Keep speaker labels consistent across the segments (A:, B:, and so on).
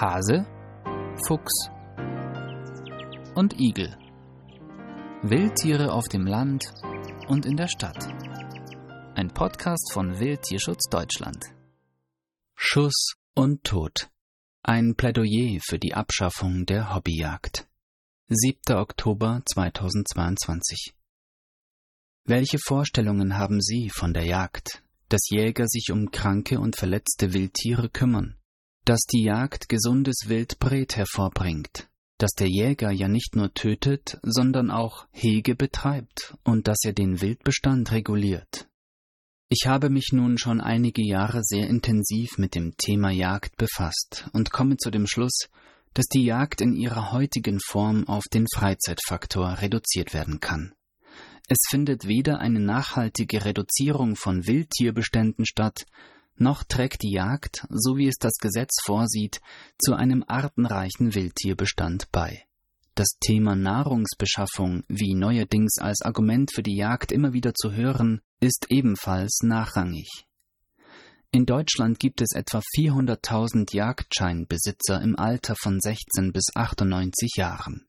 A: Hase, Fuchs und Igel. Wildtiere auf dem Land und in der Stadt. Ein Podcast von Wildtierschutz Deutschland. Schuss und Tod. Ein Plädoyer für die Abschaffung der Hobbyjagd. 7. Oktober 2022. Welche Vorstellungen haben Sie von der Jagd, dass Jäger sich um kranke und verletzte Wildtiere kümmern, dass die Jagd gesundes Wildbret hervorbringt, dass der Jäger ja nicht nur tötet, sondern auch Hege betreibt und dass er den Wildbestand reguliert. Ich habe mich nun schon einige Jahre sehr intensiv mit dem Thema Jagd befasst und komme zu dem Schluss, dass die Jagd in ihrer heutigen Form auf den Freizeitfaktor reduziert werden kann. Es findet weder eine nachhaltige Reduzierung von Wildtierbeständen statt, noch trägt die Jagd, so wie es das Gesetz vorsieht, zu einem artenreichen Wildtierbestand bei. Das Thema Nahrungsbeschaffung, wie neuerdings als Argument für die Jagd immer wieder zu hören, ist ebenfalls nachrangig. In Deutschland gibt es etwa 400.000 Jagdscheinbesitzer im Alter von 16 bis 98 Jahren.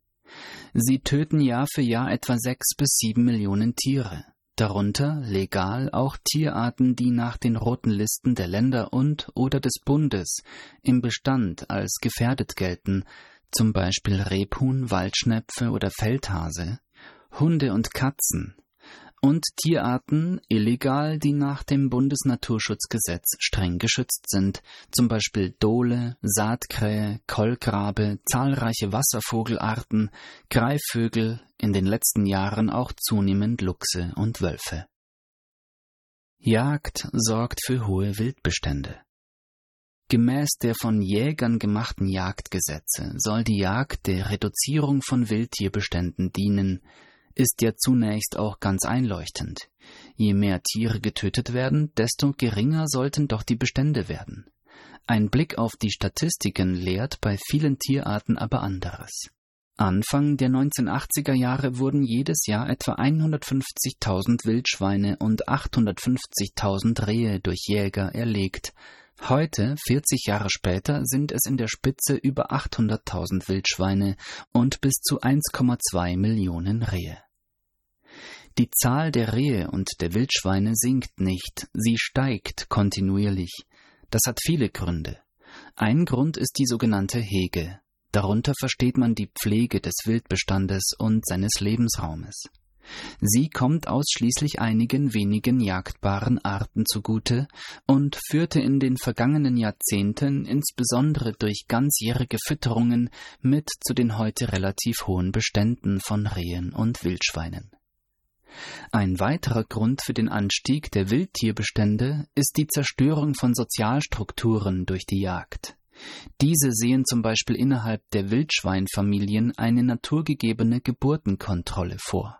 A: Sie töten Jahr für Jahr etwa sechs bis sieben Millionen Tiere, darunter legal auch Tierarten, die nach den roten Listen der Länder und oder des Bundes im Bestand als gefährdet gelten, zum Beispiel Rebhuhn, Waldschnepfe oder Feldhase, Hunde und Katzen, und Tierarten illegal, die nach dem Bundesnaturschutzgesetz streng geschützt sind, zum Beispiel Dole, Saatkrähe, Kolkrabe, zahlreiche Wasservogelarten, Greifvögel, in den letzten Jahren auch zunehmend Luchse und Wölfe. Jagd sorgt für hohe Wildbestände. Gemäß der von Jägern gemachten Jagdgesetze soll die Jagd der Reduzierung von Wildtierbeständen dienen, ist ja zunächst auch ganz einleuchtend. Je mehr Tiere getötet werden, desto geringer sollten doch die Bestände werden. Ein Blick auf die Statistiken lehrt bei vielen Tierarten aber anderes. Anfang der 1980er Jahre wurden jedes Jahr etwa 150.000 Wildschweine und 850.000 Rehe durch Jäger erlegt. Heute, 40 Jahre später, sind es in der Spitze über 800.000 Wildschweine und bis zu 1,2 Millionen Rehe. Die Zahl der Rehe und der Wildschweine sinkt nicht, sie steigt kontinuierlich. Das hat viele Gründe. Ein Grund ist die sogenannte Hege. Darunter versteht man die Pflege des Wildbestandes und seines Lebensraumes. Sie kommt ausschließlich einigen wenigen jagdbaren Arten zugute und führte in den vergangenen Jahrzehnten insbesondere durch ganzjährige Fütterungen mit zu den heute relativ hohen Beständen von Rehen und Wildschweinen. Ein weiterer Grund für den Anstieg der Wildtierbestände ist die Zerstörung von Sozialstrukturen durch die Jagd. Diese sehen zum Beispiel innerhalb der Wildschweinfamilien eine naturgegebene Geburtenkontrolle vor.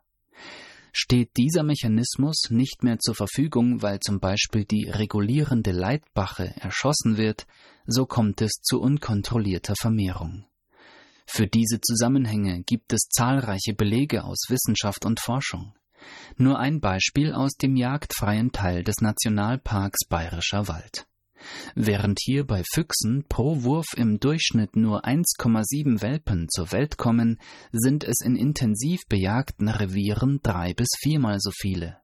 A: Steht dieser Mechanismus nicht mehr zur Verfügung, weil zum Beispiel die regulierende Leitbache erschossen wird, so kommt es zu unkontrollierter Vermehrung. Für diese Zusammenhänge gibt es zahlreiche Belege aus Wissenschaft und Forschung. Nur ein Beispiel aus dem jagdfreien Teil des Nationalparks Bayerischer Wald. Während hier bei Füchsen pro Wurf im Durchschnitt nur 1,7 Welpen zur Welt kommen, sind es in intensiv bejagten Revieren drei bis viermal so viele.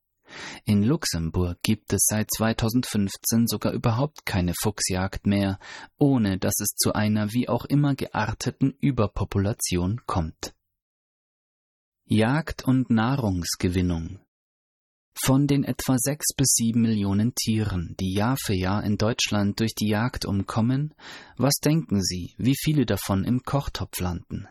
A: In Luxemburg gibt es seit 2015 sogar überhaupt keine Fuchsjagd mehr, ohne dass es zu einer wie auch immer gearteten Überpopulation kommt. Jagd und Nahrungsgewinnung von den etwa sechs bis sieben Millionen Tieren, die Jahr für Jahr in Deutschland durch die Jagd umkommen, was denken Sie, wie viele davon im Kochtopf landen?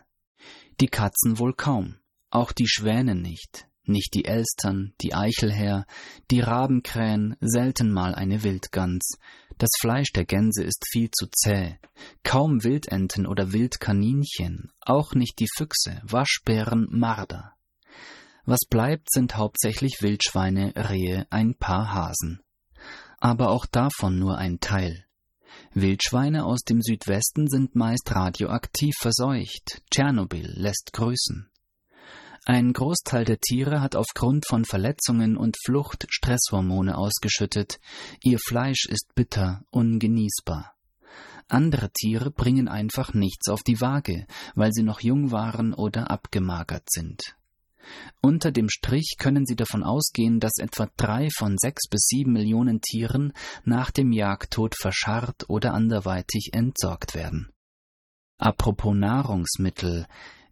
A: Die Katzen wohl kaum, auch die Schwäne nicht, nicht die Elstern, die Eichelhäher, die Rabenkrähen, selten mal eine Wildgans. Das Fleisch der Gänse ist viel zu zäh. Kaum Wildenten oder Wildkaninchen, auch nicht die Füchse, Waschbären, Marder. Was bleibt, sind hauptsächlich Wildschweine, Rehe, ein paar Hasen. Aber auch davon nur ein Teil. Wildschweine aus dem Südwesten sind meist radioaktiv verseucht. Tschernobyl lässt grüßen. Ein Großteil der Tiere hat aufgrund von Verletzungen und Flucht Stresshormone ausgeschüttet. Ihr Fleisch ist bitter, ungenießbar. Andere Tiere bringen einfach nichts auf die Waage, weil sie noch jung waren oder abgemagert sind. Unter dem Strich können Sie davon ausgehen, dass etwa drei von sechs bis sieben Millionen Tieren nach dem Jagdtod verscharrt oder anderweitig entsorgt werden. Apropos Nahrungsmittel,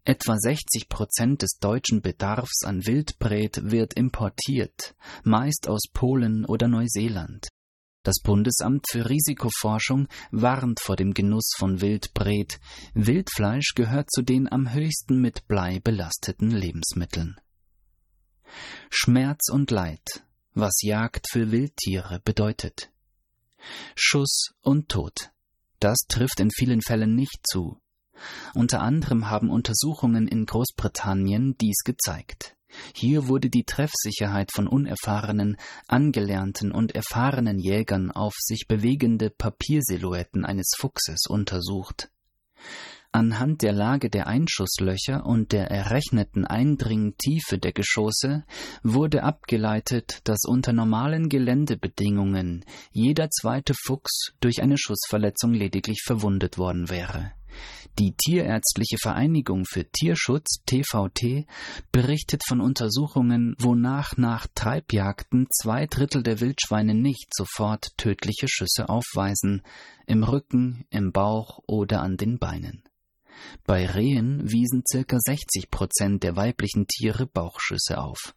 A: Etwa 60 Prozent des deutschen Bedarfs an Wildbret wird importiert, meist aus Polen oder Neuseeland. Das Bundesamt für Risikoforschung warnt vor dem Genuss von Wildbret. Wildfleisch gehört zu den am höchsten mit Blei belasteten Lebensmitteln. Schmerz und Leid, was Jagd für Wildtiere bedeutet. Schuss und Tod. Das trifft in vielen Fällen nicht zu. Unter anderem haben Untersuchungen in Großbritannien dies gezeigt. Hier wurde die Treffsicherheit von unerfahrenen, angelernten und erfahrenen Jägern auf sich bewegende Papiersilhouetten eines Fuchses untersucht. Anhand der Lage der Einschusslöcher und der errechneten Eindringtiefe der Geschosse wurde abgeleitet, dass unter normalen Geländebedingungen jeder zweite Fuchs durch eine Schussverletzung lediglich verwundet worden wäre. Die Tierärztliche Vereinigung für Tierschutz TVT berichtet von Untersuchungen, wonach nach Treibjagden zwei Drittel der Wildschweine nicht sofort tödliche Schüsse aufweisen, im Rücken, im Bauch oder an den Beinen. Bei Rehen wiesen circa 60 Prozent der weiblichen Tiere Bauchschüsse auf.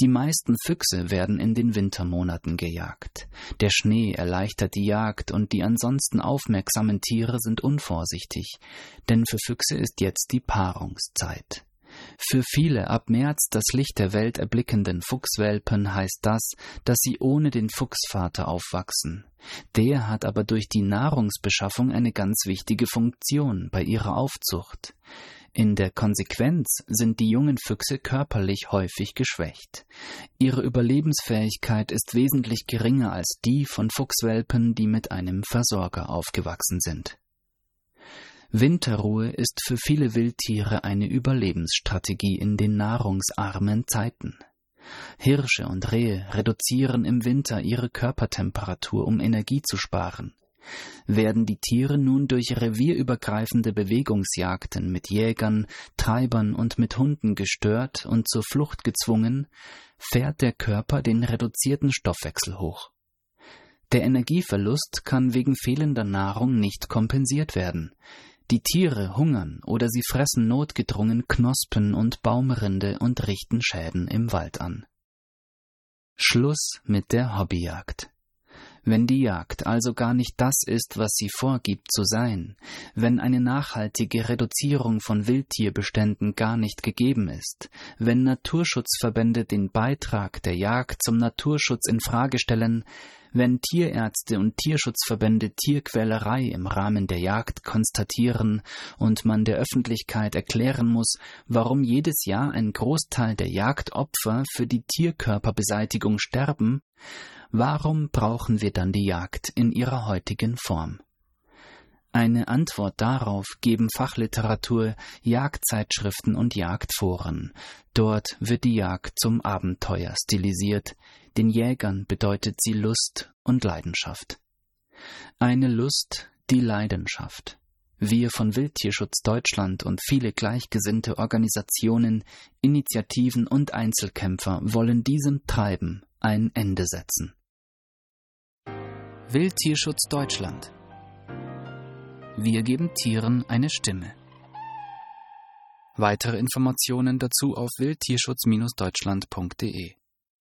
A: Die meisten Füchse werden in den Wintermonaten gejagt. Der Schnee erleichtert die Jagd und die ansonsten aufmerksamen Tiere sind unvorsichtig, denn für Füchse ist jetzt die Paarungszeit. Für viele ab März das Licht der Welt erblickenden Fuchswelpen heißt das, dass sie ohne den Fuchsvater aufwachsen. Der hat aber durch die Nahrungsbeschaffung eine ganz wichtige Funktion bei ihrer Aufzucht. In der Konsequenz sind die jungen Füchse körperlich häufig geschwächt. Ihre Überlebensfähigkeit ist wesentlich geringer als die von Fuchswelpen, die mit einem Versorger aufgewachsen sind. Winterruhe ist für viele Wildtiere eine Überlebensstrategie in den nahrungsarmen Zeiten. Hirsche und Rehe reduzieren im Winter ihre Körpertemperatur, um Energie zu sparen. Werden die Tiere nun durch revierübergreifende Bewegungsjagden mit Jägern, Treibern und mit Hunden gestört und zur Flucht gezwungen, fährt der Körper den reduzierten Stoffwechsel hoch. Der Energieverlust kann wegen fehlender Nahrung nicht kompensiert werden. Die Tiere hungern oder sie fressen notgedrungen Knospen und Baumrinde und richten Schäden im Wald an. Schluss mit der Hobbyjagd. Wenn die Jagd also gar nicht das ist, was sie vorgibt zu sein, wenn eine nachhaltige Reduzierung von Wildtierbeständen gar nicht gegeben ist, wenn Naturschutzverbände den Beitrag der Jagd zum Naturschutz in Frage stellen, wenn Tierärzte und Tierschutzverbände Tierquälerei im Rahmen der Jagd konstatieren und man der Öffentlichkeit erklären muss, warum jedes Jahr ein Großteil der Jagdopfer für die Tierkörperbeseitigung sterben, warum brauchen wir dann die Jagd in ihrer heutigen Form? Eine Antwort darauf geben Fachliteratur, Jagdzeitschriften und Jagdforen. Dort wird die Jagd zum Abenteuer stilisiert. Den Jägern bedeutet sie Lust und Leidenschaft. Eine Lust, die Leidenschaft. Wir von Wildtierschutz Deutschland und viele gleichgesinnte Organisationen, Initiativen und Einzelkämpfer wollen diesem Treiben ein Ende setzen. Wildtierschutz Deutschland wir geben Tieren eine Stimme. Weitere Informationen dazu auf wildtierschutz-deutschland.de